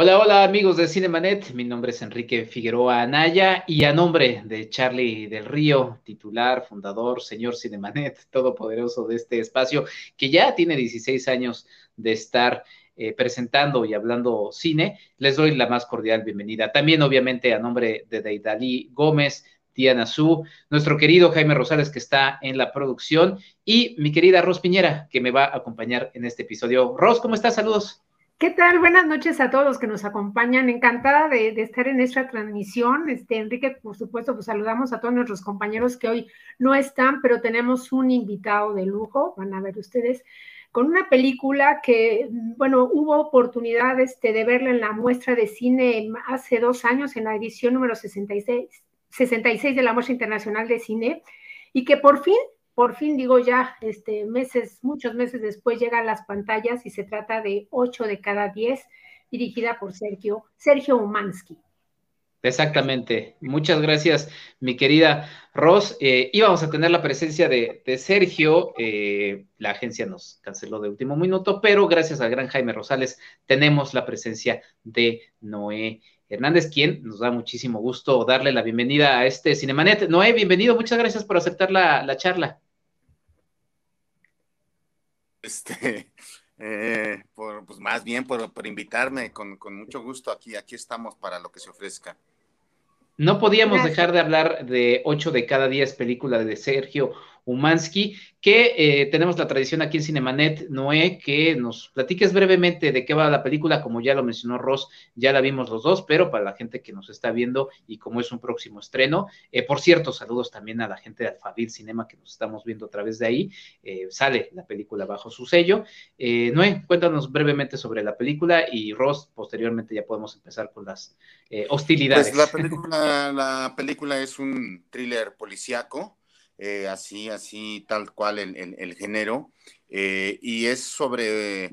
Hola, hola amigos de Cinemanet, mi nombre es Enrique Figueroa Anaya y a nombre de Charlie del Río, titular, fundador, señor Cinemanet, todopoderoso de este espacio, que ya tiene 16 años de estar eh, presentando y hablando cine, les doy la más cordial bienvenida. También obviamente a nombre de Deidali Gómez, Diana Su, nuestro querido Jaime Rosales que está en la producción y mi querida Ros Piñera que me va a acompañar en este episodio. Ros, ¿cómo estás? Saludos. ¿Qué tal? Buenas noches a todos los que nos acompañan. Encantada de, estar en esta transmisión. Este, Enrique, por supuesto, pues saludamos a todos nuestros compañeros que hoy no están, pero tenemos un invitado de lujo, van a ver ustedes, con una película que, bueno, hubo oportunidad este, de verla en la muestra de cine hace dos años, en la edición número 66, 66 de la Muestra Internacional de Cine, y que por fin por fin digo ya, este, meses, muchos meses después llega a las pantallas y se trata de 8 de cada 10, dirigida por Sergio, Sergio Umansky. Exactamente. Muchas gracias, mi querida Ross. Eh, íbamos a tener la presencia de, Sergio. Eh, la agencia nos canceló de último minuto, pero gracias al gran Jaime Rosales tenemos la presencia de Noé Hernández, quien nos da muchísimo gusto darle la bienvenida a este Cinemanet. Noé, bienvenido. Muchas gracias por aceptar la charla. Este, eh, por, pues más bien por, invitarme, con, con, mucho gusto aquí, aquí estamos para lo que se ofrezca. No podíamos dejar de hablar de 8 de cada 10 películas de Sergio Umansky, que eh, tenemos la tradición aquí en Cinemanet, Noé, que nos platiques brevemente de qué va la película, como ya lo mencionó Ross, ya la vimos los dos, pero para la gente que nos está viendo y como es un próximo estreno, eh, por cierto, saludos también a la gente de Alfabil Cinema que nos estamos viendo a través de ahí, eh, sale la película bajo su sello. Noé, cuéntanos brevemente sobre la película y Ross, posteriormente ya podemos empezar con las hostilidades. Pues la película, la película es un thriller policíaco eh, así, así, tal cual el, género, eh, y es sobre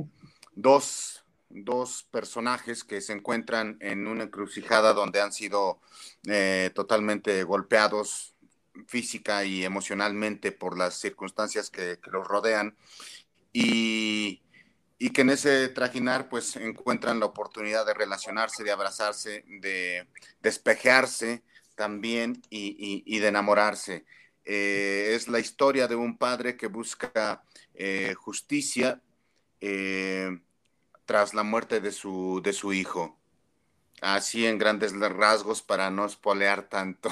dos, dos, personajes que se encuentran en una encrucijada donde han sido eh, totalmente golpeados física y emocionalmente por las circunstancias que, los rodean, y, y, que en ese trajinar pues encuentran la oportunidad de relacionarse, de abrazarse, de despejarse también y de enamorarse. Eh, es la historia de un padre que busca eh, justicia eh, tras la muerte de su, de su hijo. Así en grandes rasgos para no espolear tanto.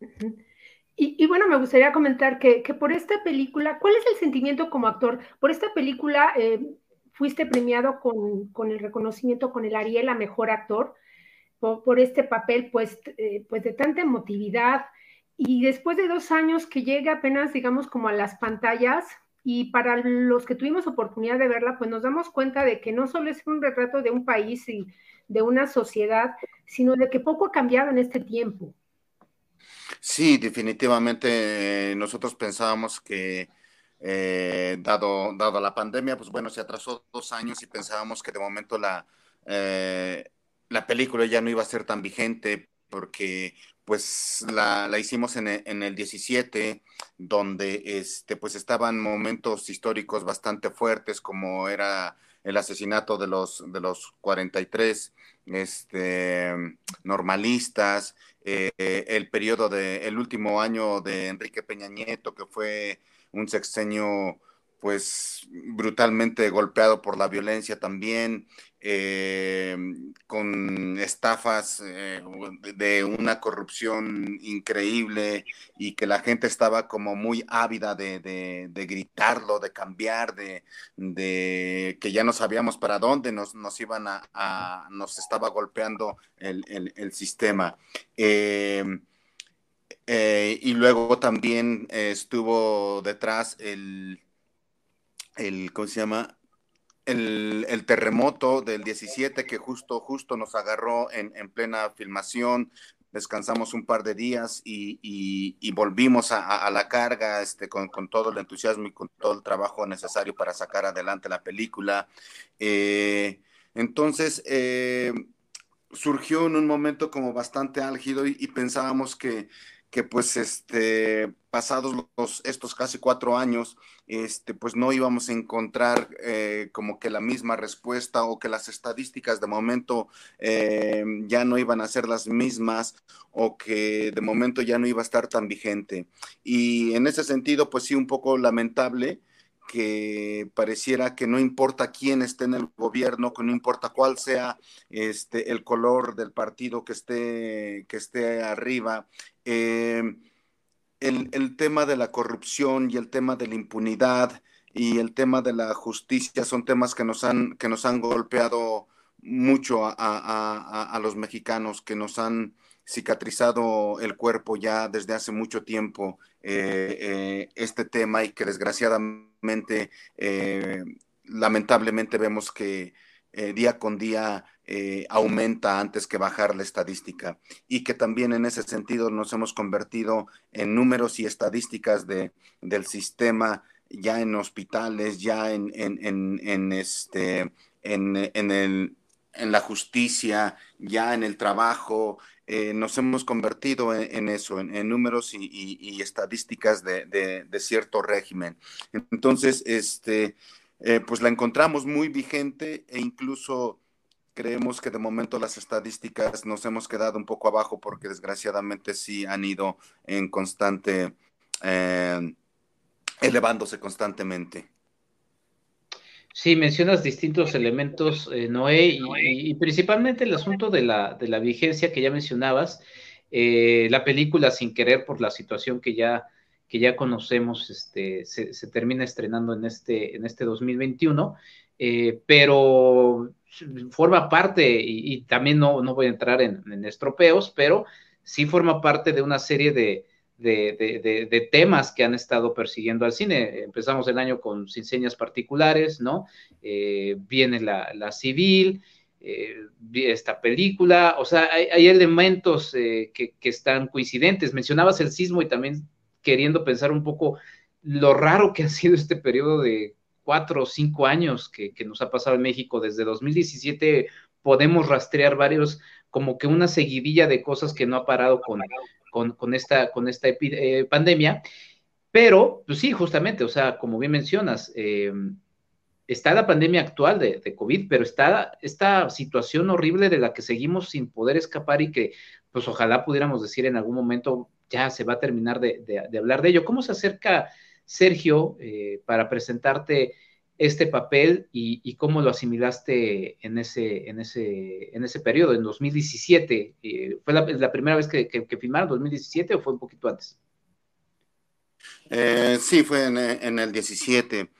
y, bueno, me gustaría comentar que, por esta película, ¿cuál es el sentimiento como actor? Por esta película fuiste premiado con, el reconocimiento con el Ariel a Mejor Actor por, este papel, pues, pues de tanta emotividad, y después de dos años que llega apenas, digamos, como a las pantallas, y para los que tuvimos oportunidad de verla, pues nos damos cuenta de que no solo es un retrato de un país y de una sociedad, sino de que poco ha cambiado en este tiempo. Sí, definitivamente nosotros pensábamos que eh, dado, dado la pandemia, pues bueno, se atrasó dos años y pensábamos que de momento la, eh, la película ya no iba a ser tan vigente porque pues la, hicimos en el, en el, 17, donde este, pues estaban momentos históricos bastante fuertes, como era el asesinato de los, de los 43 este, normalistas, eh, el periodo de, el último año de Enrique Peña Nieto, que fue un sexenio pues brutalmente golpeado por la violencia también, eh, con estafas eh, de una corrupción increíble y que la gente estaba como muy ávida de, gritarlo, de cambiar, de, que ya no sabíamos para dónde nos, nos iban a, nos estaba golpeando el, sistema. Eh, y luego también estuvo detrás el, el, ¿cómo se llama? el, terremoto del 17 que justo, justo nos agarró en, plena filmación, descansamos un par de días y, volvimos a, la carga este, con, todo el entusiasmo y con todo el trabajo necesario para sacar adelante la película. Eh, entonces, eh, surgió en un momento como bastante álgido y, pensábamos que, que pues este, pasados los, estos casi cuatro años, este, pues no íbamos a encontrar eh, como que la misma respuesta o que las estadísticas de momento eh, ya no iban a ser las mismas o que de momento ya no iba a estar tan vigente. Y en ese sentido, pues sí, un poco lamentable que pareciera que no importa quién esté en el gobierno, que no importa cuál sea este, el color del partido que esté, que esté arriba, eh, el, tema de la corrupción y el tema de la impunidad y el tema de la justicia son temas que nos han, que nos han golpeado mucho a, los mexicanos, que nos han cicatrizado el cuerpo ya desde hace mucho tiempo eh, eh, este tema y que desgraciadamente, eh, lamentablemente vemos que día con día aumenta antes que bajar la estadísca y que también en ese sentido nos hemos convertido en números y estadísticas de, del sistema ya en hospitales, ya en, en, este, en, el, en la justicia, ya en el trabajo, eh, nos hemos convertido en, eso, en, números y, estadísticas de, de, cierto régimen. Entonces, este, eh, pues la encontramos muy vigente e incluso creemos que de momento las estadísticas nos hemos quedado un poco abajo porque desgraciadamente sí han ido en constante, eh, elevándose constantemente. Sí, mencionas distintos elementos, eh, Noé, y, principalmente el asunto de la, de la vigencia que ya mencionabas, eh, la película sin querer por la situación que ya, que ya conocemos, este, se, se termina estrenando en este, en este 2021, pero forma parte, y, también no, no, voy a entrar en, estropeos, pero sí forma parte de una serie de, de, temas que han estado persiguiendo al cine. Empezamos el año con Sin Señas Particulares, ¿no? Eh, viene la, civil, eh, esta película, o sea, hay, elementos eh, que, que, están coincidentes. Mencionabas el sismo y también queriendo pensar un poco lo raro que ha sido este periodo de cuatro o cinco años que, nos ha pasado en México, desde 2017 podemos rastrear varios, como que una seguidilla de cosas que no ha parado con, con, esta, con esta eh, pandemia. Pero, pues sí, justamente, o sea, como bien mencionas, em, está la pandemia actual de, COVID, pero está esta situación horrible de la que seguimos sin poder escapar y que, pues ojalá pudiéramos decir en algún momento, ya se va a terminar de, de hablar de ello. ¿Cómo se acerca Sergio, eh, para presentarte este papel y, cómo lo asimilaste en ese, en ese, en ese periodo, en 2017. Eh, ¿Fue la, primera vez que, que, filmaron, 2017 o fue un poquito antes? Eh, sí, fue en, el 17.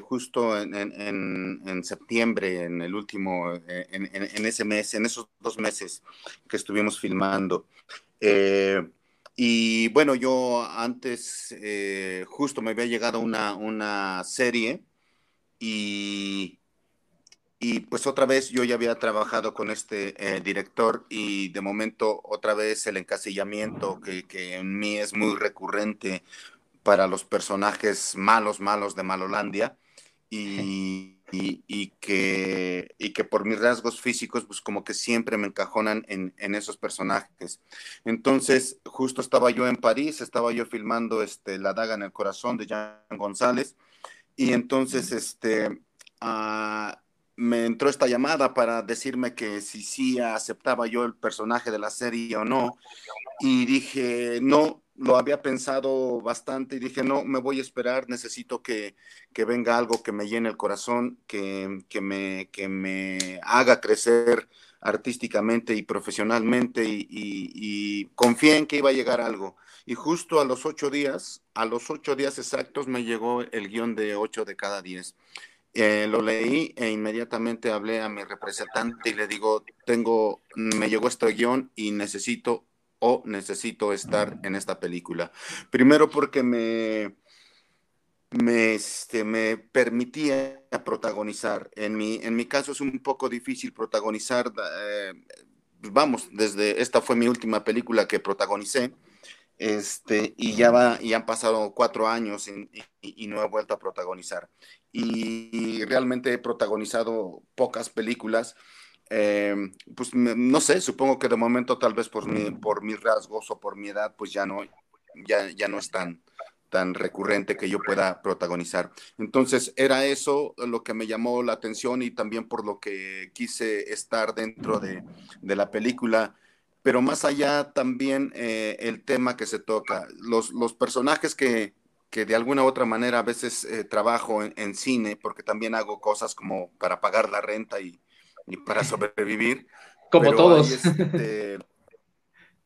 justo en, septiembre, en el último, en, ese mes, en esos dos meses que estuvimos filmando. Y bueno, yo antes eh, justo me había llegado una, una serie y, y, pues otra vez yo ya había trabajado con este eh, director y de momento otra vez el encasillamiento que, que en mí es muy recurrente para los personajes malos, malos de Malolandia. Y, y, que, y que por mis rasgos físicos, pues como que siempre me encajonan en, en, esos personajes. Entonces, justo estaba yo en París, estaba yo filmando este, La daga en el corazón de Jean González, y entonces este, ah, me entró esta llamada para decirme que si sí aceptaba yo el personaje de la serie o no, y dije, no, lo había pensado bastante y dije, no, me voy a esperar, necesito que, venga algo que me llene el corazón, que, me, que me haga crecer artísticamente y profesionalmente y, y, confié en que iba a llegar algo. Y justo a los ocho días, a los ocho días exactos me llegó el guion de ocho de cada diez. Eh, lo leí e inmediatamente hablé a mi representante y le digo, tengo, me llegó este guion y necesito o necesito estar en esta película. Primero porque me, me, este, me permitía protagonizar. En mi, en mi caso es un poco difícil protagonizar, eh, vamos, desde esta fue mi última película que protagonicé, este, y ya, va, y han pasado cuatro años y, no he vuelto a protagonizar. Y, realmente he protagonizado pocas películas. Eh, pues no sé, supongo que de momento tal vez por, mi, por mis rasgos o por mi edad, pues ya no, ya, ya no es tan, tan recurrente que yo pueda protagonizar. Entonces, era eso lo que me llamó la atención y también por lo que quise estar dentro de, la película. Pero más allá también eh, el tema que se toca, los, los personajes que, de alguna u otra manera a veces eh, trabajo en, cine, porque también hago cosas como para pagar la renta y, para sobrevivir. Como todos. Este,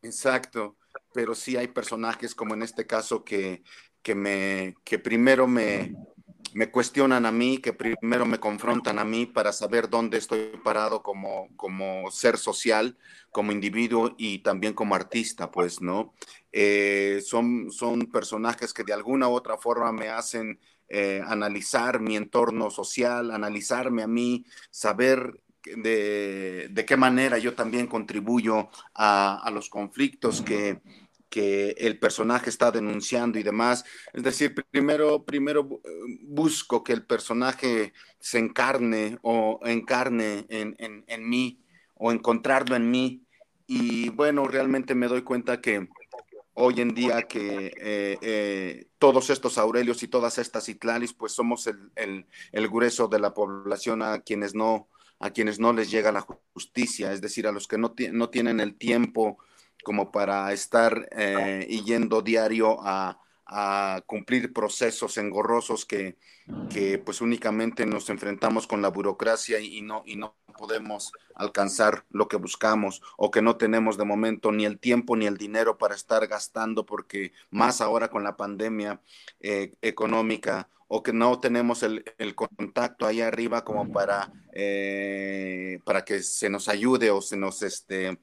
exacto, pero sí hay personajes como en este caso que, que, me, que primero me, me cuestionan a mí, que primero me confrontan a mí para saber dónde estoy parado como, como ser social, como individuo y también como artista, pues, ¿no? Eh, son, son personajes que de alguna u otra forma me hacen eh, analizar mi entorno social, analizarme a mí, saber de, de qué manera yo también contribuyo a, a los conflictos que que el personaje está denunciando y demás. Es decir, primero, primero eh, busco que el personaje se encarne o encarne en, en, mí o encontrarlo en mí. Y bueno, realmente me doy cuenta que hoy en día que eh, eh, todos estos Aurelios y todas estas Itlalis, pues somos el, el, el, grueso de la población a quienes no a quienes no les llega la justicia, es decir, a los que no, no tienen el tiempo como para estar eh, yendo diario a, cumplir procesos engorrosos que, pues únicamente nos enfrentamos con la burocracia y, no, y no podemos alcanzar lo que buscamos o que no tenemos de momento ni el tiempo ni el dinero para estar gastando porque más ahora con la pandemia eh, económica o que no tenemos el, contacto ahí arriba como para, eh, para que se nos ayude o se nos este,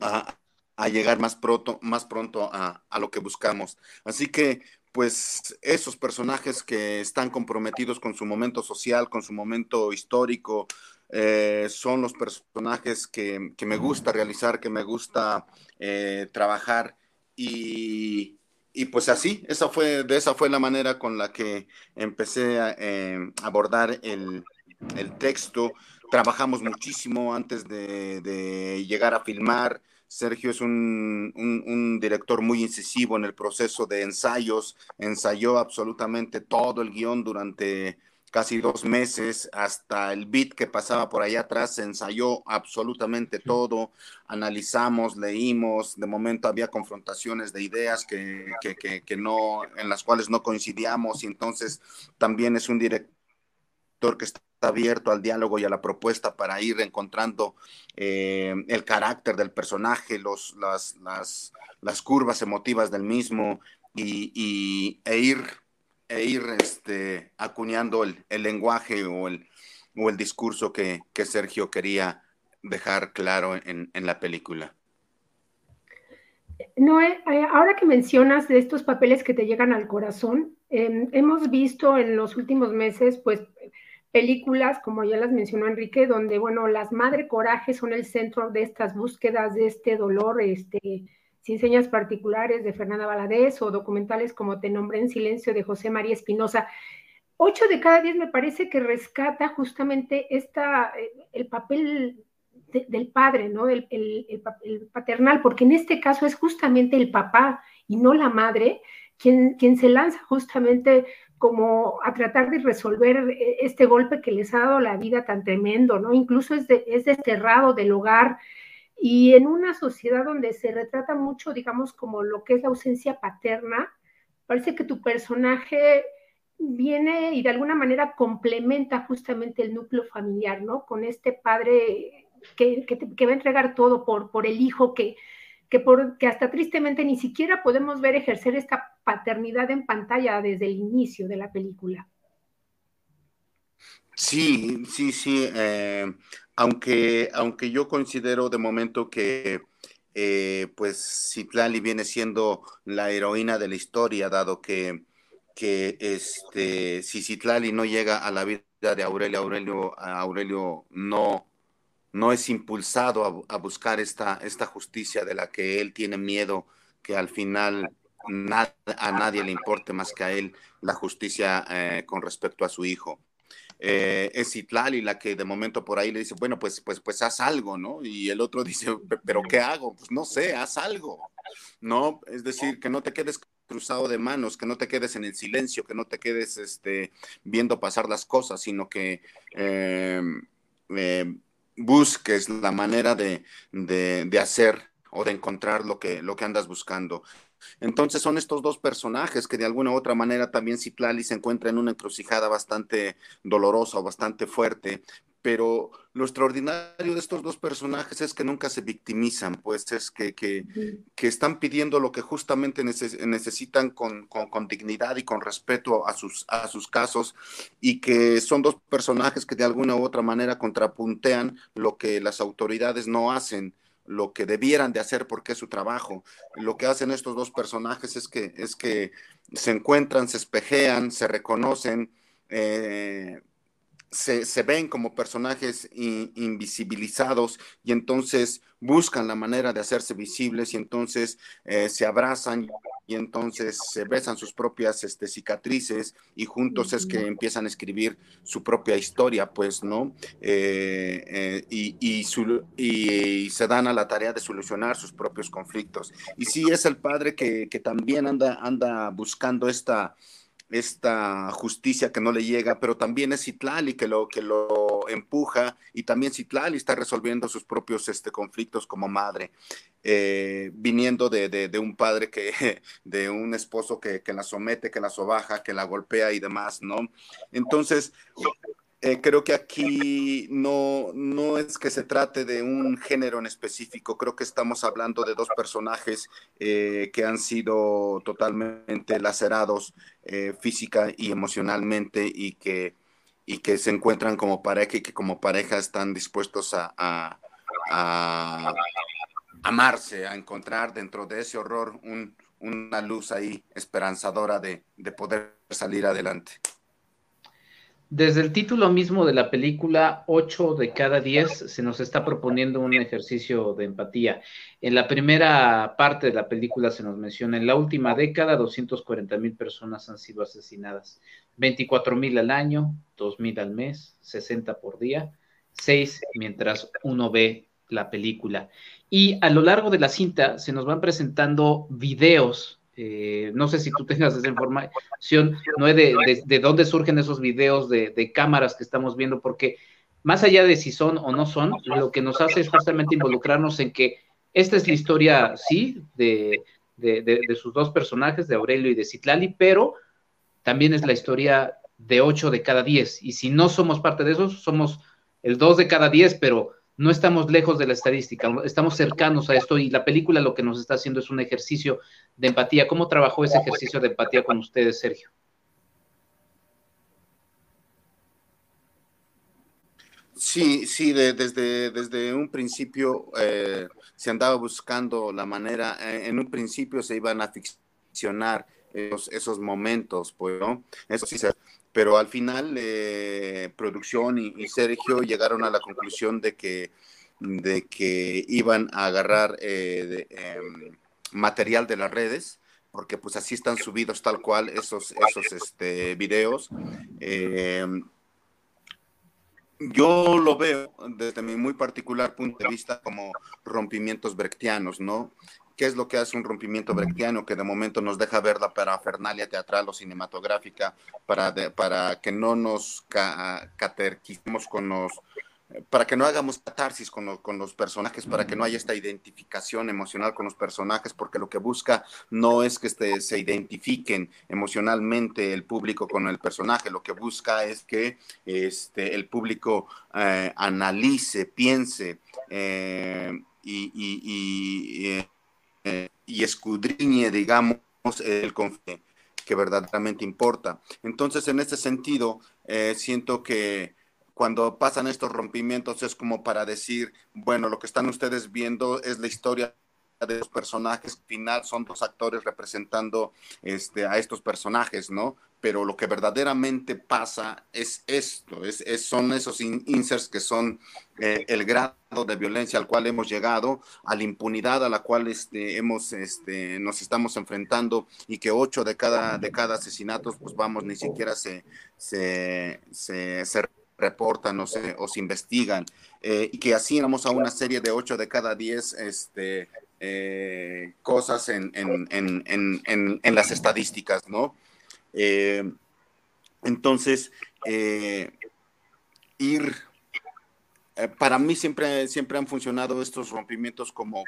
a llegar más pronto, más pronto a, lo que buscamos. Así que, pues, esos personajes que están comprometidos con su momento social, con su momento histórico, eh, son los personajes que, me gusta realizar, que me gusta eh, trabajar y, pues así, esa fue, de esa fue la manera con la que empecé a eh, abordar el, texto. Trabajamos muchísimo antes de llegar a filmar. Sergio es un, director muy incisivo en el proceso de ensayos, ensayó absolutamente todo el guion durante casi dos meses, hasta el beat que pasaba por allá atrás, se ensayó absolutamente todo, analizamos, leímos, de momento había confrontaciones de ideas que, que no, en las cuales no coincidíamos, y entonces también es un director que está abierto al diálogo y a la propuesta para ir encontrando eh, el carácter del personaje, los, las, las, curvas emotivas del mismo y, e ir, e ir este, acuñando el, el lenguaje o el, o el discurso que, que, Sergio quería dejar claro en, en la película. Noé, eh, ahora que mencionas de estos papeles que te llegan al corazón, em, hemos visto en los últimos meses, pues, películas, como ya las mencionó Enrique, donde, bueno, las madre coraje son el centro de estas búsquedas, de este dolor, este, sin señas particulares de Fernanda Valadez o documentales como Te nombré en silencio de José María Espinosa. Ocho de cada diez me parece que rescata justamente esta, eh, el papel del padre, ¿no? El, el, paternal, porque en este caso es justamente el papá y no la madre quien, quien se lanza justamente como a tratar de resolver eh, este golpe que les ha dado la vida tan tremendo, ¿no? Incluso es, es desterrado del hogar y en una sociedad donde se retrata mucho, digamos, como lo que es la ausencia paterna, parece que tu personaje viene y de alguna manera complementa justamente el núcleo familiar, ¿no? Con este padre que, que va a entregar todo por, por el hijo que, que, por, hasta tristemente ni siquiera podemos ver ejercer esta paternidad en pantalla desde el inicio de la película. Sí, sí, sí. Eh, aunque, aunque yo considero de momento que eh, pues Citlali viene siendo la heroína de la historia, dado que que este, si Citlali no llega a la vida de Aurelio, Aurelio, Aurelio no, no es impulsado a, buscar esta, esta justicia de la que él tiene miedo, que al final a nadie le importe más que a él la justicia eh, con respecto a su hijo. Eh, es Itlali la que de momento por ahí le dice, bueno, pues, pues, pues haz algo, ¿no? Y el otro dice, pero ¿qué hago? Pues no sé, haz algo, ¿no? Es decir, que no te quedes cruzado de manos, que no te quedes en el silencio, que no te quedes este, viendo pasar las cosas, sino que em, em, busques la manera de, de, hacer o de encontrar lo que, lo que andas buscando. Entonces son estos dos personajes que de alguna u otra manera también Citlali se encuentra en una encrucijada bastante dolorosa o bastante fuerte, pero lo extraordinario de estos dos personajes es que nunca se victimizan, pues es que, que, están pidiendo lo que justamente necesitan con, con, dignidad y con respeto a sus, a sus casos y que son dos personajes que de alguna u otra manera contrapuntean lo que las autoridades no hacen lo que debieran de hacer porque es su trabajo. Lo que hacen estos dos personajes es que, es que se encuentran, se espejean, se reconocen, eh, se, ven como personajes invisibilizados y entonces buscan la manera de hacerse visibles y entonces eh, se abrazan y entonces se besan sus propias este, cicatrices y juntos es que empiezan a escribir su propia historia, pues, ¿no? Eh, eh, y, y, se dan a la tarea de solucionar sus propios conflictos. Y sí es el padre que, que también anda, anda buscando esta esta justicia que no le llega, pero también es Citlali que lo, que lo empuja y también Citlali está resolviendo sus propios este, conflictos como madre, eh, viniendo de, un padre que, de un esposo que, que, la somete, que la sobaja, que la golpea y demás, ¿no? Entonces, eh, creo que aquí no, no es que se trate de un género en específico, creo que estamos hablando de dos personajes eh, que han sido totalmente lacerados física y emocionalmente y que, y que se encuentran como pareja y que como pareja están dispuestos a amarse, a encontrar dentro de ese horror una luz ahí esperanzadora de, de poder salir adelante. Desde el título mismo de la película, 8 de cada 10 se nos está proponiendo un ejercicio de empatía. En la primera parte de la película se nos menciona, en la última década, 240 mil personas han sido asesinadas, 24 mil al año, 2 mil al mes, 60 por día, 6 mientras uno ve la película. Y a lo largo de la cinta se nos van presentando videos eh, no sé si tú tengas esa información, no de, de, dónde surgen esos videos de, cámaras que estamos viendo, porque más allá de si son o no son, lo que nos hace es justamente involucrarnos en que esta es la historia, sí, de, sus dos personajes, de Aurelio y de Citlali, pero también es la historia de ocho de cada diez. Y si no somos parte de esos, somos el dos de cada diez, pero no estamos lejos de la estadística, estamos cercanos a esto y la película lo que nos está haciendo es un ejercicio de empatía. ¿Cómo trabajó ese ejercicio de empatía con ustedes, Sergio? Sí, sí, desde, desde un principio eh, se andaba buscando la manera, eh, en un principio se iban a ficcionar esos, esos momentos, pues, ¿no? Eso sí se pero al final eh, producción y, Sergio llegaron a la conclusión de que, de que iban a agarrar eh, em, material de las redes, porque pues así están subidos tal cual esos, esos este, videos. Em, yo lo veo desde mi muy particular punto de vista como rompimientos brechtianos, ¿no? ¿Qué es lo que hace un rompimiento brechtiano que de momento nos deja ver la parafernalia teatral o cinematográfica para, para que no nos caterquicemos con los para que no hagamos catarsis con, con, los personajes, para que no haya esta identificación emocional con los personajes, porque lo que busca no es que este, se identifiquen emocionalmente el público con el personaje, lo que busca es que este, el público eh, analice, piense eh, y, eh, y escudriñe, digamos, el conflicto que verdaderamente importa. Entonces, en este sentido, eh, siento que cuando pasan estos rompimientos es como para decir, bueno, lo que están ustedes viendo es la historia de los personajes, al final son dos actores representando este, a estos personajes, ¿no? Pero lo que verdaderamente pasa es esto, es, son esos inserts que son eh, el grado de violencia al cual hemos llegado, a la impunidad a la cual este, hemos, este, nos estamos enfrentando y que ocho de cada, de cada asesinato, pues vamos, ni siquiera se, se, se, reportan o se, o se investigan, eh, y que así vamos a una serie de 8 de cada 10 este, eh, cosas en, en, en, en, las estadísticas, ¿no? Eh, entonces, ir, para mí siempre, siempre han funcionado estos rompimientos como,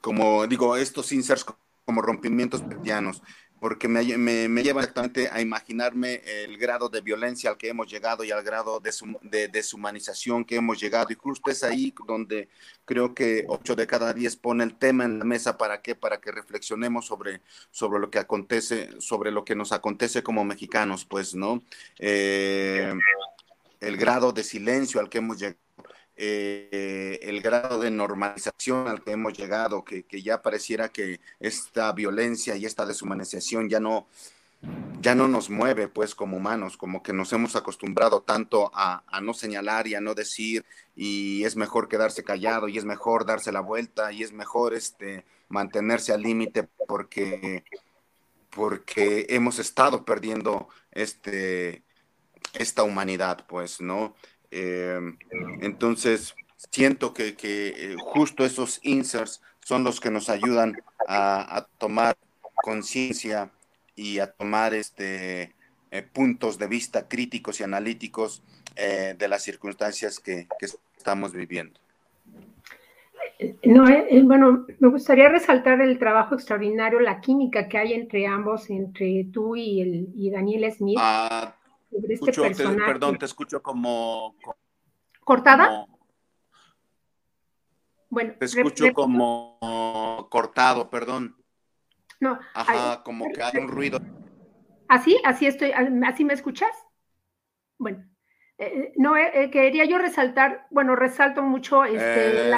como, digo, estos inserts como rompimientos medianos porque me, me, lleva exactamente a imaginarme el grado de violencia al que hemos llegado y al grado de, deshumanización que hemos llegado. Y justo es ahí donde creo que 8 de cada 10 pone el tema en la mesa. ¿Para qué? Para que reflexionemos sobre, sobre lo que acontece, sobre lo que nos acontece como mexicanos, pues, ¿no? Eh, el grado de silencio al que hemos llegado eh, el grado de normalización al que hemos llegado, que, ya pareciera que esta violencia y esta deshumanización ya no, ya no nos mueve pues como humanos, como que nos hemos acostumbrado tanto a, no señalar y a no decir y es mejor quedarse callado y es mejor darse la vuelta y es mejor este, mantenerse al límite porque, porque hemos estado perdiendo este, esta humanidad pues, ¿no? Eh, entonces, siento que, eh, justo esos inserts son los que nos ayudan a, tomar conciencia y a tomar este, eh, puntos de vista críticos y analíticos de las circunstancias que, estamos viviendo. No, bueno, me gustaría resaltar el trabajo extraordinario, la química que hay entre ambos, entre tú y, el, y Daniel Smith. Ah, este perdón, te escucho como... ¿Cortada? bueno. Te escucho como cortado, perdón. No. Ajá, como que hay un ruido. ¿Así? ¿Así estoy? ¿Así me escuchas? Bueno. Eh, eh, no, eh, quería yo resaltar, bueno, resalto mucho este,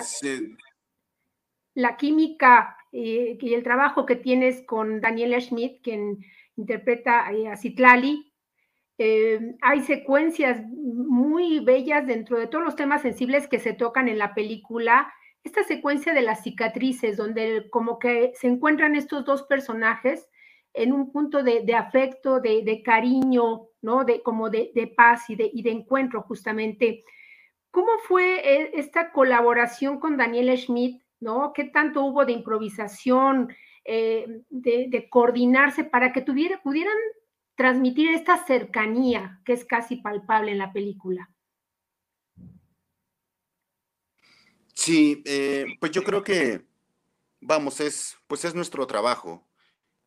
la, química y el trabajo que tienes con Daniela Schmidt, quien interpreta a Citlali, eh, hay secuencias muy bellas dentro de todos los temas sensibles que se tocan en la película. Esta secuencia de las cicatrices, donde como que se encuentran estos dos personajes en un punto de, afecto, de, cariño, ¿no? De, como de, paz y de, y de encuentro justamente. ¿Cómo fue eh, esta colaboración con Daniel Schmidt? ¿no? ¿Qué tanto hubo de improvisación, eh, de, coordinarse para que tuviera, pudieran transmitir esta cercanía que es casi palpable en la película. Sí, eh, pues yo creo que, vamos, es, pues es nuestro trabajo.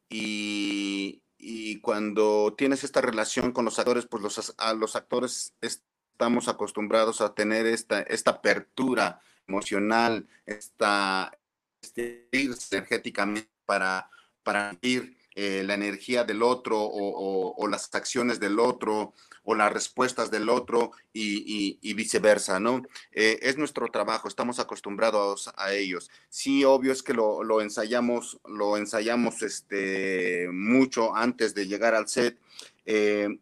Y, cuando tienes esta relación con los actores, pues los, a los actores estamos acostumbrados a tener esta, esta apertura emocional, esta, este, energéticamente para, para ir eh, la energía del otro o, las acciones del otro o las respuestas del otro y, viceversa, ¿no? Eh, es nuestro trabajo, estamos acostumbrados a ellos. Sí, obvio es que lo, ensayamos, lo ensayamos este, mucho antes de llegar al set. Eh,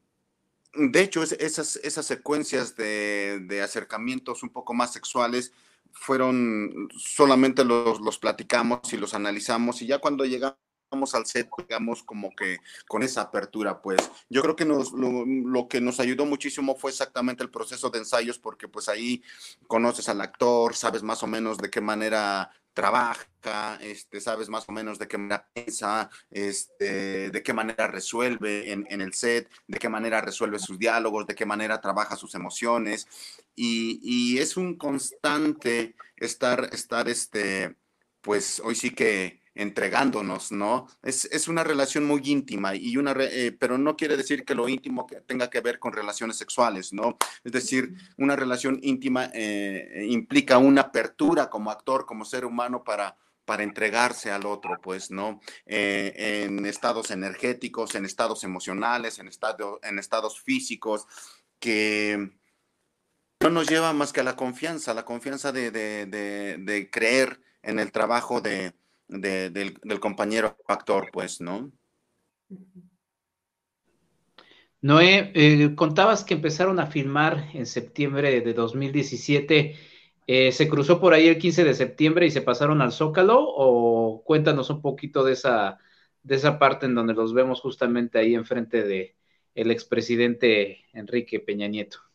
de hecho, esas, esas secuencias de, de, acercamientos un poco más sexuales fueron, solamente los, los platicamos y los analizamos y ya cuando llegamos vamos al set, digamos, como que con esa apertura, pues yo creo que nos, lo, que nos ayudó muchísimo fue exactamente el proceso de ensayos, porque pues ahí conoces al actor, sabes más o menos de qué manera trabaja, este, sabes más o menos de qué manera piensa, este, de qué manera resuelve en, en, el set, de qué manera resuelve sus diálogos, de qué manera trabaja sus emociones. Y, y es un constante estar, estar, este, pues hoy sí que entregándonos, ¿no? Es, es, una relación muy íntima, y una eh, pero no quiere decir que lo íntimo que tenga que ver con relaciones sexuales, ¿no? Es decir, una relación íntima eh, implica una apertura como actor, como ser humano para, para entregarse al otro, pues, ¿no? Eh, en estados energéticos, en estados emocionales, en, estado, en estados físicos, que no nos lleva más que a la confianza, la confianza de, de, de, de creer en el trabajo de, del, compañero actor, pues, ¿no? Noé, eh, contabas que empezaron a filmar en septiembre de 2017. Eh, ¿Se cruzó por ahí el 15 de septiembre y se pasaron al Zócalo? ¿O cuéntanos un poquito de esa, de esa parte en donde los vemos justamente ahí enfrente de expresidente Enrique Peña Nieto?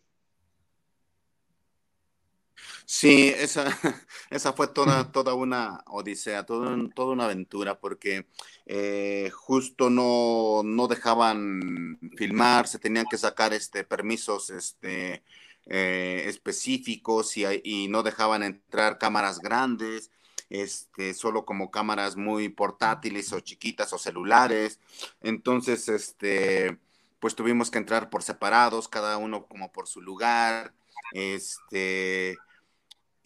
Sí, esa, esa fue toda, toda una odisea, toda, toda una aventura, porque eh, justo no, no, dejaban filmar, se tenían que sacar este, permisos este, eh, específicos y, y, no dejaban entrar cámaras grandes, este, solo como cámaras muy portátiles o chiquitas o celulares. Entonces, este, pues tuvimos que entrar por separados, cada uno como por su lugar. Este,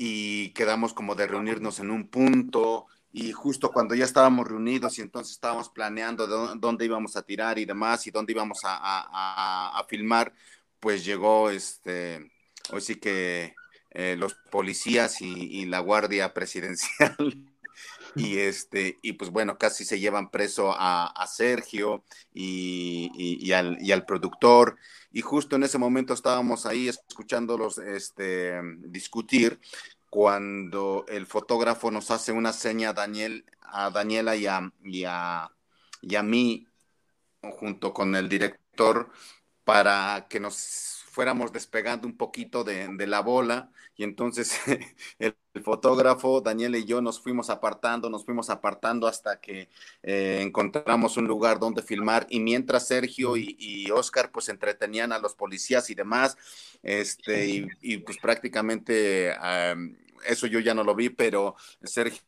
y quedamos como de reunirnos en un punto y justo cuando ya estábamos reunidos y entonces estábamos planeando dónde íbamos a tirar y demás y dónde íbamos a, filmar, pues llegó este, hoy sí que eh, los policías y, la guardia presidencial y este y pues bueno casi se llevan preso a, Sergio y, al, y, al, productor. Y justo en ese momento estábamos ahí escuchándolos este, discutir cuando el fotógrafo nos hace una seña a, Daniel, a Daniela y a, y a, y a mí junto con el director para que nos fuéramos despegando un poquito de, la bola y entonces el, fotógrafo, Daniel y yo nos fuimos apartando, nos fuimos apartando hasta que eh, encontramos un lugar donde filmar y mientras Sergio y, Oscar pues entretenían a los policías y demás, este, y, pues prácticamente eso yo ya no lo vi, pero Sergio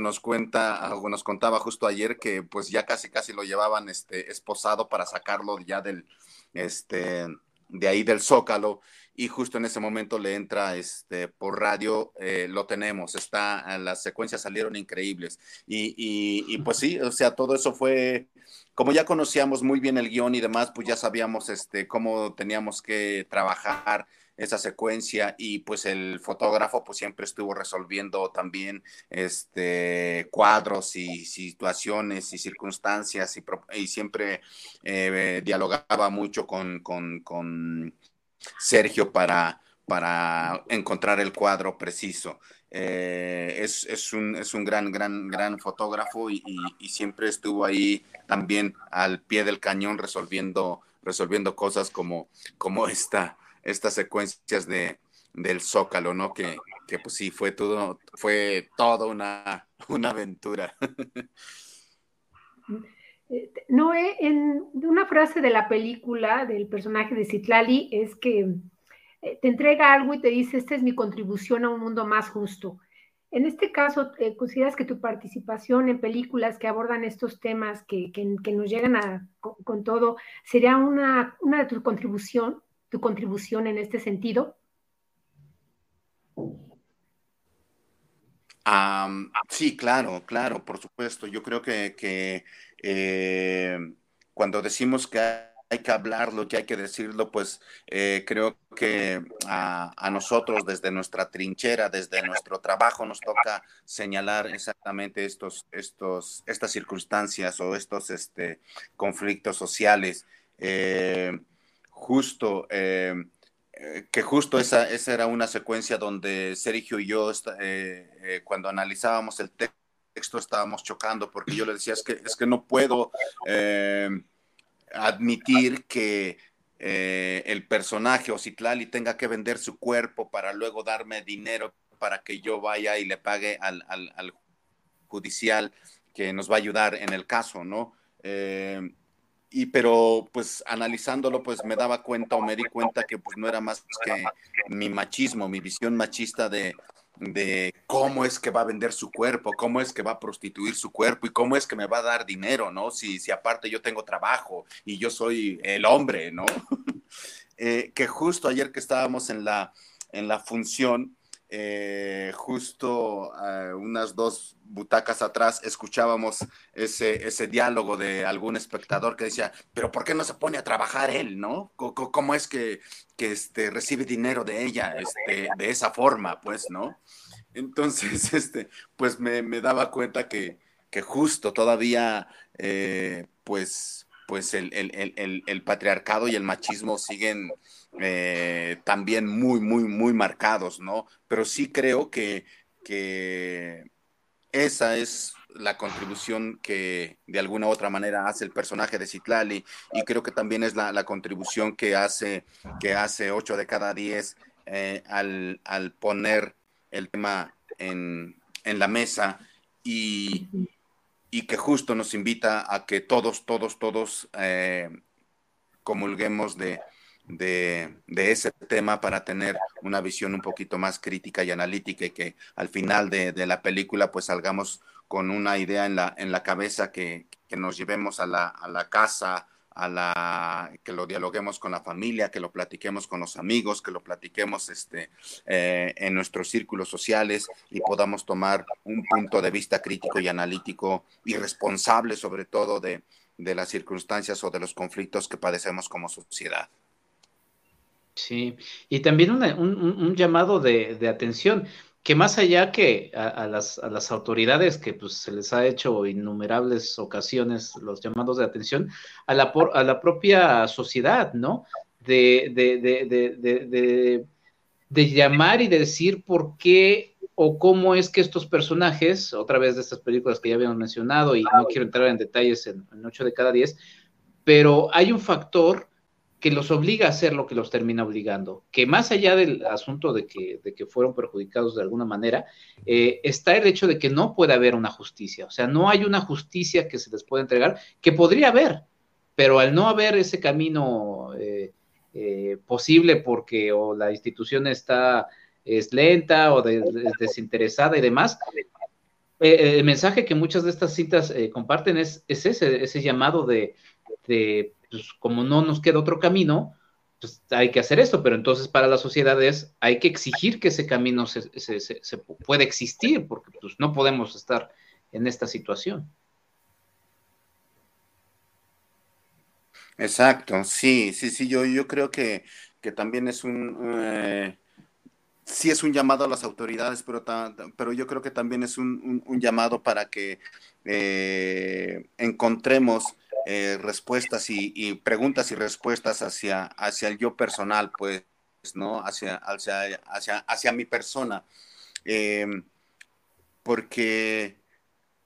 nos cuenta, nos contaba justo ayer que pues ya casi casi lo llevaban este esposado para sacarlo ya del este de ahí del Zócalo y justo en ese momento le entra este por radio, eh, lo tenemos, está, las secuencias salieron increíbles. Y, y, pues sí, o sea, todo eso fue, como ya conocíamos muy bien el guion y demás, pues ya sabíamos este, cómo teníamos que trabajar esa secuencia y pues el fotógrafo pues siempre estuvo resolviendo también este cuadros y situaciones y circunstancias y, siempre eh, dialogaba mucho con, con, Sergio para, para encontrar el cuadro preciso. Eh, es, es, un, es, un, gran, gran, gran fotógrafo y, y, siempre estuvo ahí también al pie del cañón resolviendo, resolviendo cosas como, como esta estas secuencias de, del Zócalo, ¿no? Que, que pues sí, fue todo, fue toda una, una aventura. Noé, en una frase de la película del personaje de Citlali es que eh, te entrega algo y te dice, esta es mi contribución a un mundo más justo. En este caso, eh, ¿consideras que tu participación en películas que abordan estos temas, que, que, nos llegan a, con, todo, sería una, una de tus contribución, tu contribución en este sentido? sí, claro, claro, por supuesto. Yo creo que, eh, cuando decimos que hay que hablarlo, que hay que decirlo, pues eh, creo que a, nosotros desde nuestra trinchera, desde nuestro trabajo, nos toca señalar exactamente estos, estos, estas circunstancias o estos este, conflictos sociales. Eh, justo, eh, eh, que justo esa, esa era una secuencia donde Sergio y yo, eh, cuando analizábamos el texto, estábamos chocando, porque yo le decía, es que, es que no puedo admitir que el personaje o Citlali tenga que vender su cuerpo para luego darme dinero para que yo vaya y le pague al, al judicial que nos va a ayudar en el caso, ¿no? Y pero pues analizándolo pues me daba cuenta o me di cuenta que pues no era más que mi machismo, mi visión machista de, de cómo es que va a vender su cuerpo, cómo es que va a prostituir su cuerpo y cómo es que me va a dar dinero, ¿no? Si, si aparte yo tengo trabajo y yo soy el hombre, ¿no? Eh, que justo ayer que estábamos en la, en la función, eh, justo eh, unas dos butacas atrás escuchábamos ese, ese diálogo de algún espectador que decía, pero ¿por qué no se pone a trabajar él, no? ¿Cómo es que, que este, recibe dinero de ella este, de esa forma, pues, no? entonces, este, pues me, daba cuenta que, justo todavía, eh, pues, pues el, el, patriarcado y el machismo siguen eh, también muy, muy, muy marcados, ¿no? Pero sí creo que, que esa es la contribución que de alguna u otra manera hace el personaje de Citlali y creo que también es la, contribución que hace, que hace 8 de cada 10 eh, al, poner el tema en, la mesa y, que justo nos invita a que todos, todos, todos eh, comulguemos de, de, ese tema para tener una visión un poquito más crítica y analítica y que al final de, de la película pues salgamos con una idea en la, en la cabeza que, que nos llevemos a la, a la casa, a la, que lo dialoguemos con la familia, que lo platiquemos con los amigos, que lo platiquemos este, eh, en nuestros círculos sociales y podamos tomar un punto de vista crítico y analítico y responsable sobre todo de, de las circunstancias o de los conflictos que padecemos como sociedad. Sí, y también un, un, llamado de, de atención que más allá que a, las, a, las, autoridades que pues, se les ha hecho innumerables ocasiones los llamados de atención, a la, a la propia sociedad, ¿no? De, de, de, de, llamar y de decir por qué o cómo es que estos personajes, otra vez de estas películas que ya habíamos mencionado, y no quiero entrar en detalles en, en 8 de cada 10, pero hay un factor que los obliga a hacer lo que los termina obligando, que más allá del asunto de que, de que fueron perjudicados de alguna manera, eh, está el hecho de que no puede haber una justicia, o sea, no hay una justicia que se les pueda entregar, que podría haber, pero al no haber ese camino eh, eh, posible porque o la institución está es lenta o desinteresada y demás, el mensaje que muchas de estas cintas comparten es, es ese, ese llamado de pues como no nos queda otro camino, pues hay que hacer esto, pero entonces para las sociedades hay que exigir que ese camino se, se, puede existir, porque pues no podemos estar en esta situación. Exacto, sí, sí, sí, yo, yo creo que, también es un, eh, sí es un llamado a las autoridades, pero, pero yo creo que también es un, llamado para que eh, encontremos eh, respuestas y, preguntas y respuestas hacia, hacia el yo personal, pues, ¿no? Hacia, hacia, hacia, hacia mi persona. Em, porque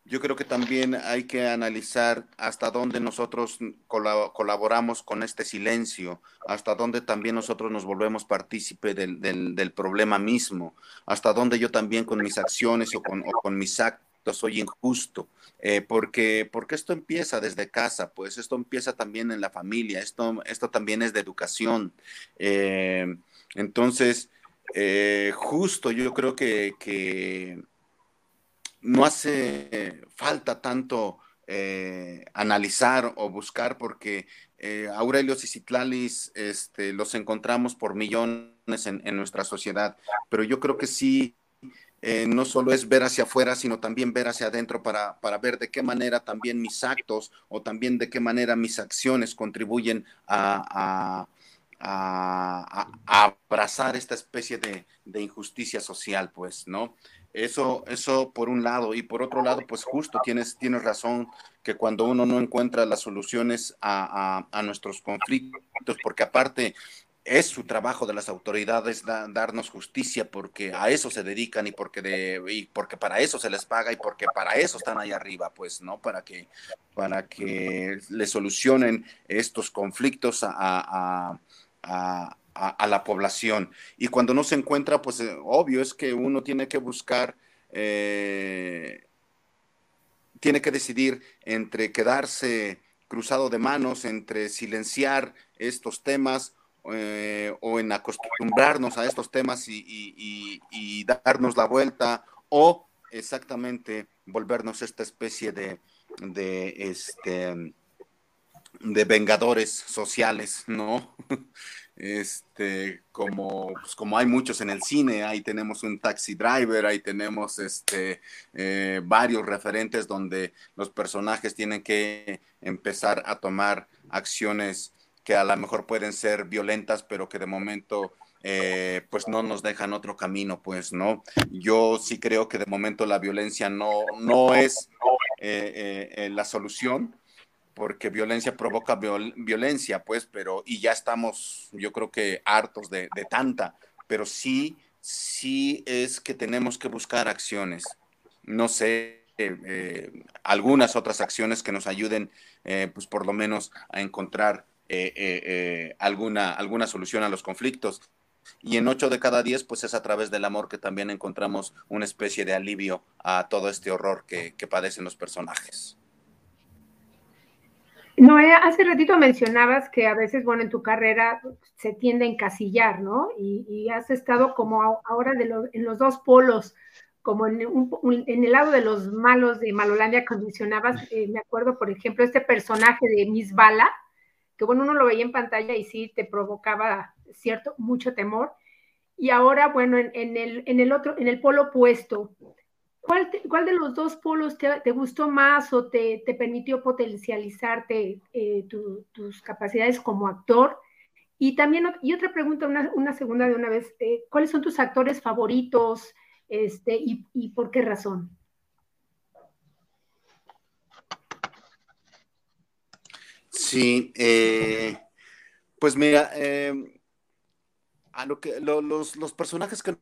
yo creo que también hay que analizar hasta dónde nosotros colaboramos con este silencio, hasta dónde también nosotros nos volvemos partícipe del, del, problema mismo, hasta dónde yo también con mis acciones o con, o con mis actos soy injusto, eh, porque, porque esto empieza desde casa, pues esto empieza también en la familia, esto, esto también es de educación. Eh, entonces, eh, justo yo creo que, no hace falta tanto analizar o buscar porque Aurelio y Citlalis este, los encontramos por millones en nuestra sociedad, pero yo creo que sí eh, no solo es ver hacia afuera, sino también ver hacia adentro para, ver de qué manera también mis actos o también de qué manera mis acciones contribuyen a, abrazar esta especie de, injusticia social, pues, ¿no? Eso, eso por un lado. Y por otro lado, pues justo tienes, tienes razón que cuando uno no encuentra las soluciones a, a nuestros conflictos, porque aparte es su trabajo de las autoridades darnos justicia porque a eso se dedican y porque de, y porque para eso se les paga y porque para eso están ahí arriba, pues, ¿no? Para que, para que le solucionen estos conflictos a, la población. Y cuando no se encuentra, pues eh, obvio es que uno tiene que buscar, eh, tiene que decidir entre quedarse cruzado de manos, entre silenciar estos temas eh, o en acostumbrarnos a estos temas y, darnos la vuelta o exactamente volvernos esta especie de, este, de vengadores sociales, ¿no? Este, como, pues, como hay muchos en el cine, ahí tenemos un taxi driver, ahí tenemos este, eh, varios referentes donde los personajes tienen que empezar a tomar acciones que a lo mejor pueden ser violentas, pero que de momento eh, pues no nos dejan otro camino, pues, ¿no? Yo sí creo que de momento la violencia no, no es eh, eh, la solución, porque violencia provoca violencia, pues, pero, y ya estamos, yo creo que hartos de, tanta, pero sí, sí es que tenemos que buscar acciones, no sé, algunas otras acciones que nos ayuden, pues, por lo menos a encontrar alguna, alguna solución a los conflictos. Y en ocho de cada diez, pues es a través del amor que también encontramos una especie de alivio a todo este horror que, padecen los personajes. No, hace ratito mencionabas que a veces, bueno, en tu carrera se tiende a encasillar, ¿no? Y, has estado como ahora de en los dos polos, como en, en, el lado de los malos de Malolandia que mencionabas, eh, me acuerdo, por ejemplo, este personaje de Miss Bala, bueno, uno lo veía en pantalla y sí te provocaba cierto, mucho temor. Y ahora, bueno, en, el, en el otro, en el polo opuesto, ¿cuál, cuál de los dos polos te, gustó más o te, permitió potencializarte eh, tus capacidades como actor? Y también, y otra pregunta, una, segunda de una vez, eh, ¿cuáles son tus actores favoritos este, y, por qué razón? Sí, eh, pues mira, a lo que los, los personajes que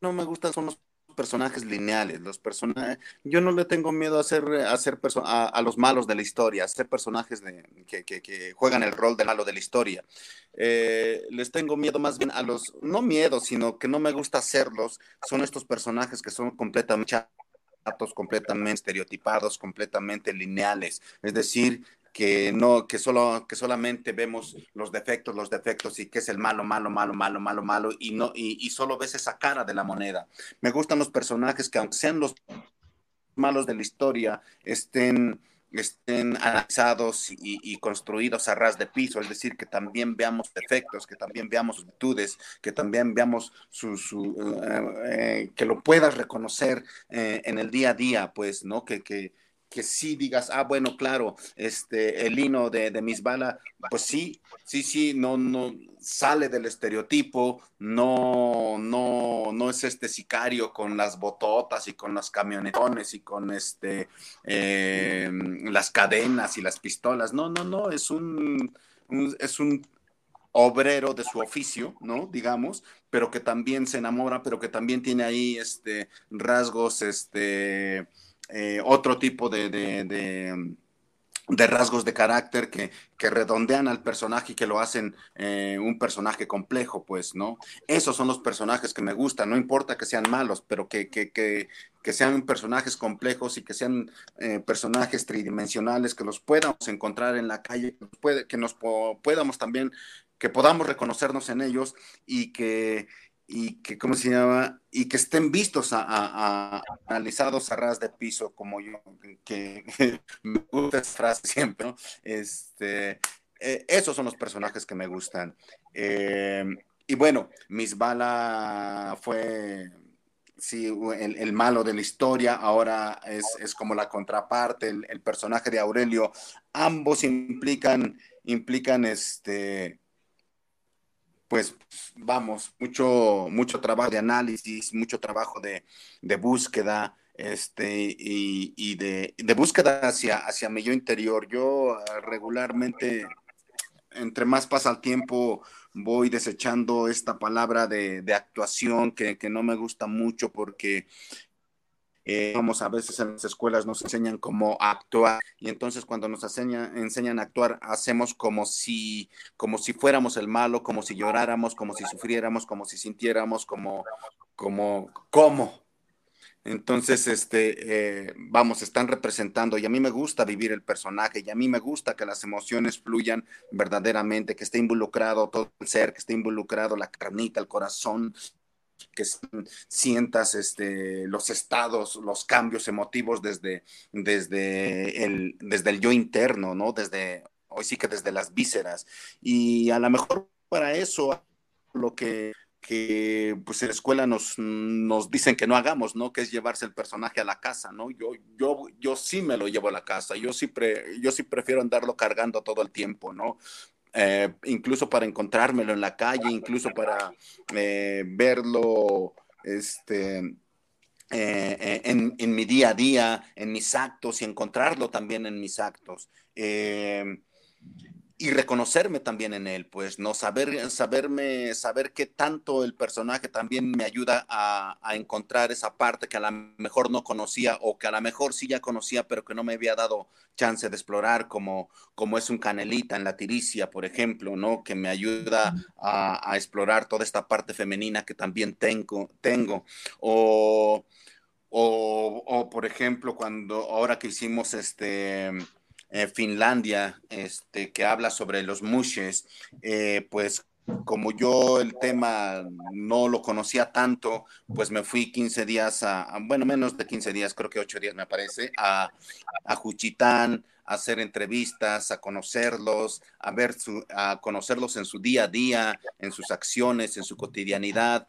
no me gustan son los personajes lineales, los personajes, yo no le tengo miedo a hacer, a, hacer a, los malos de la historia, a ser personajes de, que, que, juegan el rol de malo de la historia. Eh, les tengo miedo más bien a los, no miedo, sino que no me gusta hacerlos, son estos personajes que son completamente completamente estereotipados, completamente lineales, es decir, que no, que solo, que solamente vemos los defectos, los defectos y que es el malo, malo, malo, malo, malo, malo y no, y, solo ves esa cara de la moneda. Me gustan los personajes que aunque sean los malos de la historia, estén, estén analizados y, construidos a ras de piso, es decir, que también veamos defectos, que también veamos virtudes, que también veamos su, eh, eh, que lo puedas reconocer eh, en el día a día, pues, ¿no? Que, que, que sí digas, ah, bueno, claro, este, el hino de, de Miss Bala, pues sí, sí, sí, no, no, sale del estereotipo, no, no, no es este sicario con las bototas y con los camionetones y con este, em, las cadenas y las pistolas, no, no, no, es un, es un obrero de su oficio, ¿no? Digamos, pero que también se enamora, pero que también tiene ahí, este, rasgos, este, eh, otro tipo de, de, rasgos de carácter que, que, redondean al personaje y que lo hacen eh, un personaje complejo, pues, ¿no? Esos son los personajes que me gustan, no importa que sean malos, pero que, que, que sean personajes complejos y que sean eh, personajes tridimensionales, que los podamos encontrar en la calle, que nos podamos también, que podamos reconocernos en ellos y que, y que, ¿cómo se llama? Y que estén vistos, a, analizados a ras de piso, como yo, que, me gusta esa frase siempre, ¿no? Este, eh, esos son los personajes que me gustan. Eh, y bueno, Miss Bala fue, sí, el, malo de la historia, ahora es, como la contraparte, el, el, personaje de Aurelio, ambos implican, implican este pues vamos, mucho, mucho trabajo de análisis, mucho trabajo de, búsqueda, este, y, de, búsqueda hacia, hacia mi yo interior. Yo ah, regularmente, entre más pasa el tiempo, voy desechando esta palabra de, actuación que, que, no me gusta mucho porque eh, vamos, a veces en las escuelas nos enseñan cómo actuar y entonces cuando nos enseñan, a actuar hacemos como si, como si fuéramos el malo, como si lloráramos, como si sufriéramos, como si sintiéramos, como, como, ¿cómo? Entonces, este, eh, vamos, están representando y a mí me gusta vivir el personaje y a mí me gusta que las emociones fluyan verdaderamente, que esté involucrado todo el ser, que esté involucrado la carnita, el corazón, que sientas este, los estados, los cambios emotivos desde, desde, el, desde el yo interno, ¿no? Desde, hoy sí que desde las vísceras. Y a lo mejor para eso lo que, que pues en la escuela nos, nos dicen que no hagamos, ¿no? Que es llevarse el personaje a la casa, ¿no? Yo, yo, yo sí me lo llevo a la casa, yo sí, yo sí prefiero andarlo cargando todo el tiempo, ¿no? Eh, incluso para encontrármelo en la calle, incluso para eh, verlo este, eh, en, mi día a día, en mis actos y encontrarlo también en mis actos y reconocerme también en él, pues, ¿no? Saber, saberme, saber qué tanto el personaje también me ayuda a, encontrar esa parte que a lo mejor no conocía o que a lo mejor sí ya conocía, pero que no me había dado chance de explorar, como, como es un canelita en la tiricia, por ejemplo, ¿no? Que me ayuda a, explorar toda esta parte femenina que también tengo, tengo. O, o, o por ejemplo, cuando ahora que hicimos este eh, Finlandia, este, que habla sobre los mushes, eh, pues como yo el tema no lo conocía tanto, pues me fui 15 días a, bueno, menos de 15 días, creo que 8 días me parece, a, a Juchitán, a hacer entrevistas, a conocerlos, a ver su, a conocerlos en su día a día, en sus acciones, en su cotidianidad,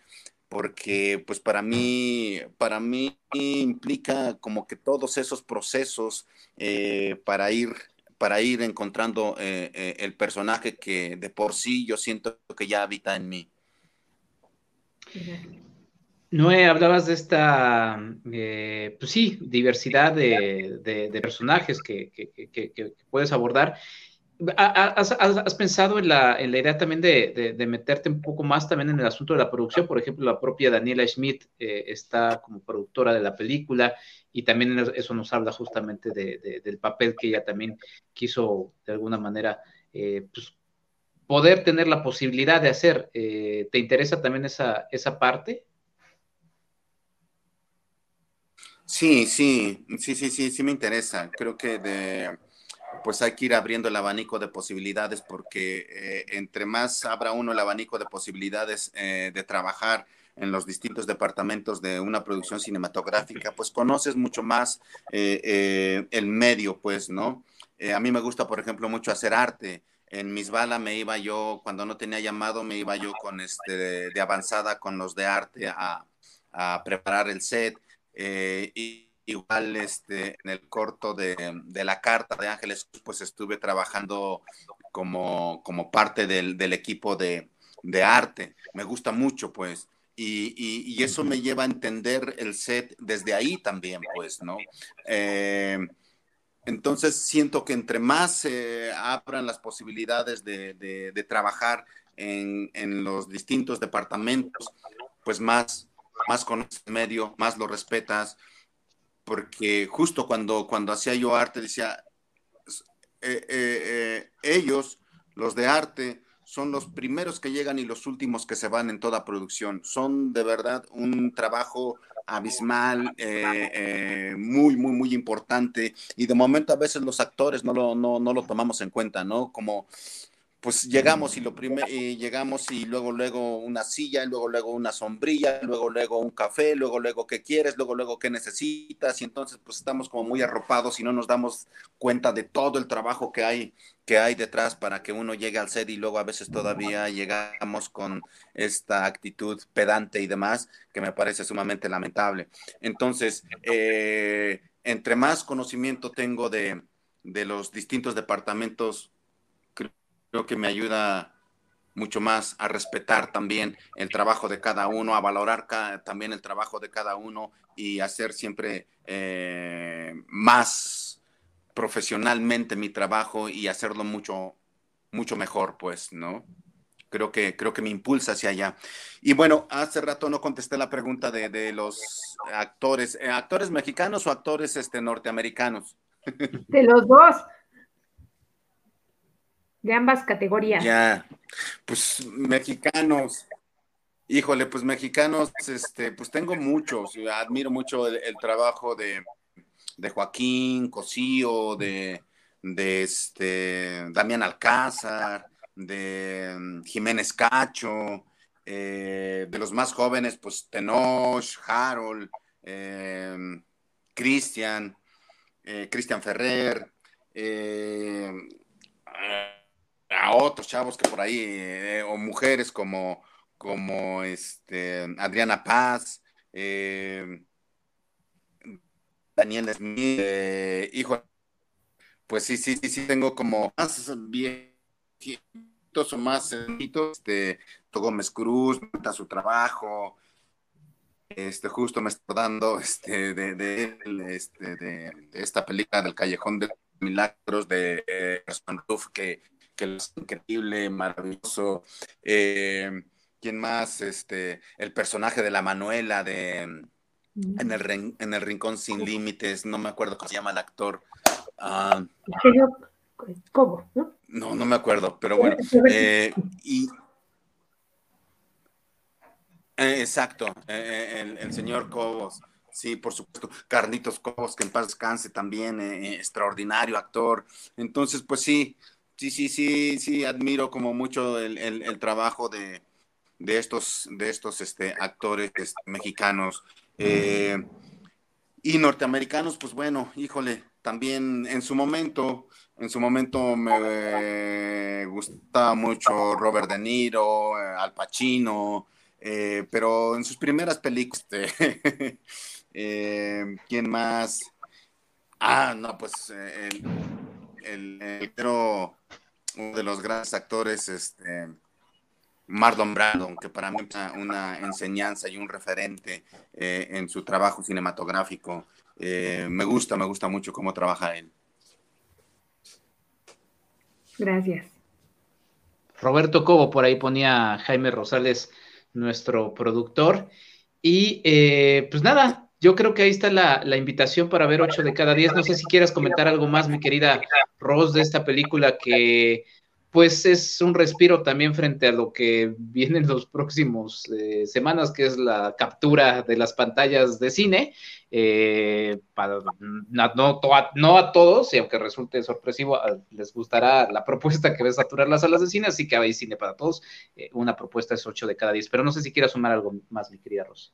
porque pues para mí, para mí implica como que todos esos procesos eh, para ir para ir encontrando eh, eh, el personaje que de por sí yo siento que ya habita en mí. Noé, hablabas de esta, pues sí, diversidad de, personajes que, que, puedes abordar ¿Has, pensado en la, en la, idea también de, meterte un poco más también en el asunto de la producción? Por ejemplo, la propia Daniela Schmidt eh, está como productora de la película y también eso nos habla justamente del papel que ella también quiso de alguna manera eh, pues, poder tener la posibilidad de hacer. Eh, ¿Te interesa también esa, esa parte? Sí, sí, sí, sí, sí, sí me interesa. Creo que de pues hay que ir abriendo el abanico de posibilidades porque eh, entre más abra uno el abanico de posibilidades eh, de trabajar en los distintos departamentos de una producción cinematográfica, pues conoces mucho más eh, el medio, pues, ¿no? a mí me gusta, por ejemplo, mucho hacer arte. En Misbala me iba yo, cuando no tenía llamado, me iba yo con este de, avanzada con los de arte a, a preparar el set. y igual este, en el corto de, la carta de Ángeles, pues estuve trabajando como, como parte del, equipo de, arte. Me gusta mucho, pues. Y, eso me lleva a entender el set desde ahí también, pues, ¿no? Eh, entonces siento que entre más se abran las posibilidades de, trabajar en, en, los distintos departamentos, pues más, más conoces el medio, más lo respetas, porque justo cuando, cuando hacía yo arte decía, eh, eh, eh, ellos, los de arte, son los primeros que llegan y los últimos que se van en toda producción. Son de verdad un trabajo abismal, muy, muy, muy importante. Y de momento a veces los actores no lo, no, no lo tomamos en cuenta, ¿no? Como pues llegamos y lo primero llegamos y luego luego una silla, luego luego una sombrilla, luego luego un café, luego luego qué quieres, luego luego qué necesitas y entonces pues estamos como muy arropados y no nos damos cuenta de todo el trabajo que hay que hay detrás para que uno llegue al set y luego a veces todavía llegamos con esta actitud pedante y demás que me parece sumamente lamentable. Entonces, eh, entre más conocimiento tengo de, de los distintos departamentos creo que me ayuda mucho más a respetar también el trabajo de cada uno, a valorar también el trabajo de cada uno y hacer siempre eh, más profesionalmente mi trabajo y hacerlo mucho, mucho mejor, pues, ¿no? Creo que, creo que me impulsa hacia allá. Y bueno, hace rato no contesté la pregunta de, los actores, eh, ¿actores mexicanos o actores este, norteamericanos? De los dos de ambas categorías. Ya, pues mexicanos, híjole, pues mexicanos, este, pues tengo muchos, admiro mucho el, trabajo de, Joaquín Cosío, de, de este, Damián Alcázar, de mm, Jiménez Cacho, eh, de los más jóvenes, pues Tenoch, Harold, eh, Cristian, eh, Cristian Ferrer, a otros chavos que por ahí, eh, o mujeres como, como este, Adriana Paz, eh, Daniel Smith, eh, hijo, pues sí, sí, sí, sí, tengo como más bien o más este, Gómez Cruz, su trabajo, este, justo me está dando este, de, de, este, de, esta película del Callejón de Milagros de eh, que, que es increíble, maravilloso. Eh, ¿Quién más? Este, el personaje de la Manuela de en el, en el Rincón Sin Límites, no me acuerdo cómo se llama el actor. Ah, ¿Cómo? ¿no? no, no me acuerdo, pero bueno. Eh, y, eh, exacto, eh, el, señor Cobos. Sí, por supuesto. Carlitos Cobos, que en paz descanse también, extraordinario actor. Entonces, pues sí, sí, sí, sí, sí, admiro como mucho el, trabajo de, de, estos, de estos este, actores mexicanos. y norteamericanos, pues bueno, híjole, también en su momento, en su momento me gustaba mucho Robert De Niro, eh, Al Pacino, eh, pero en sus primeras películas, este, eh, ¿quién más? Ah, no, pues el, el, uno de los grandes actores, este, Marlon Brandon, que para mí es una, enseñanza y un referente en su trabajo cinematográfico. Eh, me gusta, me gusta mucho cómo trabaja él. Gracias. Roberto Cobo, por ahí ponía Jaime Rosales, nuestro productor. Y eh, pues nada, yo creo que ahí está la, invitación para ver 8 de cada 10. No sé si quieras comentar algo más, mi querida Ros, de esta película que pues es un respiro también frente a lo que viene en los próximos eh, semanas, que es la captura de las pantallas de cine. Eh, no, a todos, y aunque resulte sorpresivo, les gustará la propuesta que ves saturar las salas de cine, así que hay cine para todos. Eh, una propuesta es 8 de cada 10, pero no sé si quieras sumar algo más, mi querida Rosa.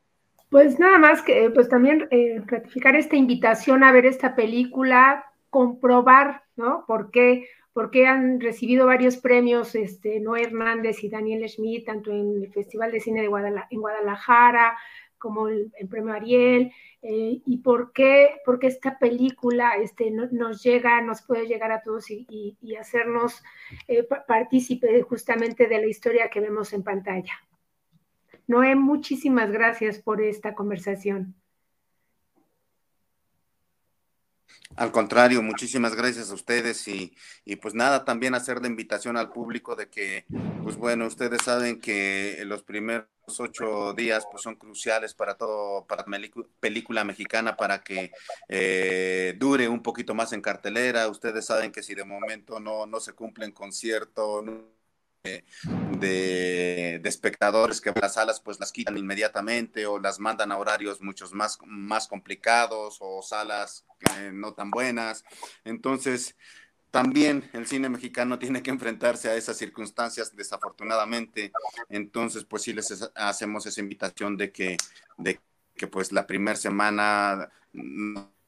Pues nada más que, pues también ratificar esta invitación a ver esta película, comprobar, ¿no? ¿Por qué? porque han recibido varios premios, este, Noé Hernández y Daniel Schmidt, tanto en el Festival de Cine de en Guadalajara como el, premio Ariel, eh, y por qué, porque esta película este, nos llega, nos puede llegar a todos y, hacernos eh, partícipe justamente de la historia que vemos en pantalla. Noé, muchísimas gracias por esta conversación. Al contrario, muchísimas gracias a ustedes y, pues nada, también hacer la invitación al público de que, pues bueno, ustedes saben que los primeros ocho días pues son cruciales para todo, para película mexicana, para que eh, dure un poquito más en cartelera. Ustedes saben que si de momento no, no se cumplen con cierto de, espectadores que las salas pues las quitan inmediatamente o las mandan a horarios muchos más, más complicados o salas no tan buenas. Entonces, también el cine mexicano tiene que enfrentarse a esas circunstancias, desafortunadamente. Entonces, pues sí les hacemos esa invitación de que, de que pues la primera semana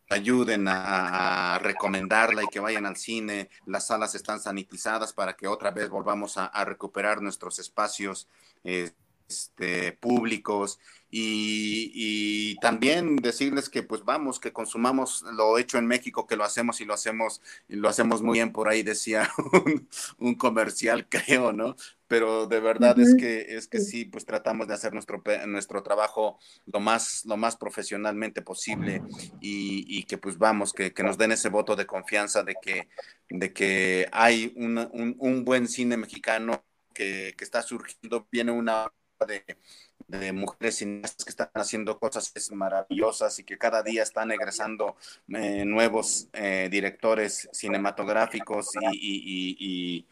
ayuden a, recomendarla y que vayan al cine. Las salas están sanitizadas para que otra vez volvamos a, recuperar nuestros espacios este, públicos y, también decirles que pues vamos, que consumamos lo hecho en México, que lo hacemos y lo hacemos, y lo hacemos muy bien, por ahí decía un, comercial, creo, ¿no? Pero de verdad es que es que sí, pues tratamos de hacer nuestro, nuestro trabajo lo más, lo más profesionalmente posible y, que pues vamos, que, nos den ese voto de confianza de que, de que hay un, un, buen cine mexicano que, que está surgiendo, viene una de de mujeres cineastas que están haciendo cosas maravillosas y que cada día están egresando eh, nuevos eh, directores cinematográficos y,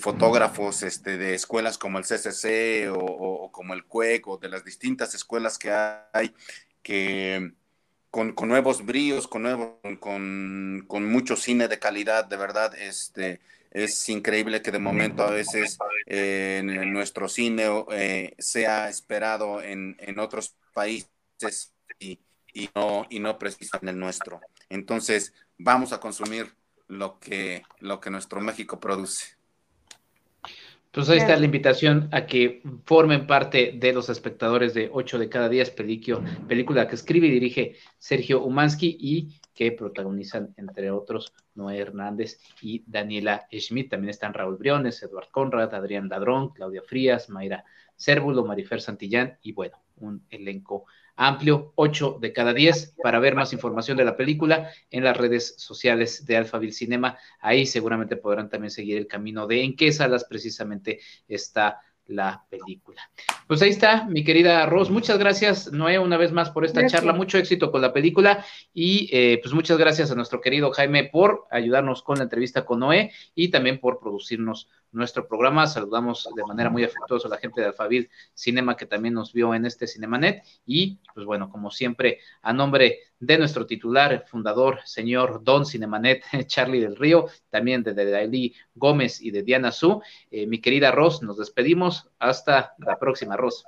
fotógrafos este, de escuelas como el CCC o, como el CUEC o de las distintas escuelas que hay que con, nuevos bríos, con, nuevo, con, con mucho cine de calidad, de verdad, este, es increíble que de momento a veces eh, en nuestro cine eh, sea esperado en, otros países y, no, y no precisamente en el nuestro. Entonces, vamos a consumir lo que, lo que nuestro México produce. Pues ahí está la invitación a que formen parte de los espectadores de 8 de cada 10 película que escribe y dirige Sergio Umansky y que protagonizan, entre otros, Noé Hernández y Daniela Schmidt. También están Raúl Briones, Eduard Conrad, Adrián Ladrón, Claudia Frías, Mayra Cérvulo, Marifer Santillán y bueno, un elenco amplio, 8 de cada 10, para ver más información de la película en las redes sociales de Alphaville Cinema. Ahí seguramente podrán también seguir el camino de en qué salas precisamente está la película. Pues ahí está, mi querida Ros. Muchas gracias, Noé, una vez más por esta charla. Mucho éxito con la película y eh, pues muchas gracias a nuestro querido Jaime por ayudarnos con la entrevista con Noé y también por producirnos nuestro programa. Saludamos de manera muy afectuosa a la gente de Alfabil Cinema que también nos vio en este Cinemanet. Y, pues bueno, como siempre, a nombre de nuestro titular, fundador, señor Don Cinemanet, Charlie del Río, también de Daily Gómez y de Diana Su, eh, mi querida Ros, nos despedimos. Hasta la próxima, Ros.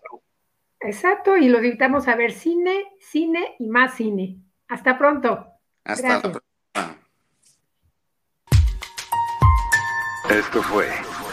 Exacto, y lo invitamos a ver cine, cine y más cine. Hasta pronto. Hasta pronto. Esto fue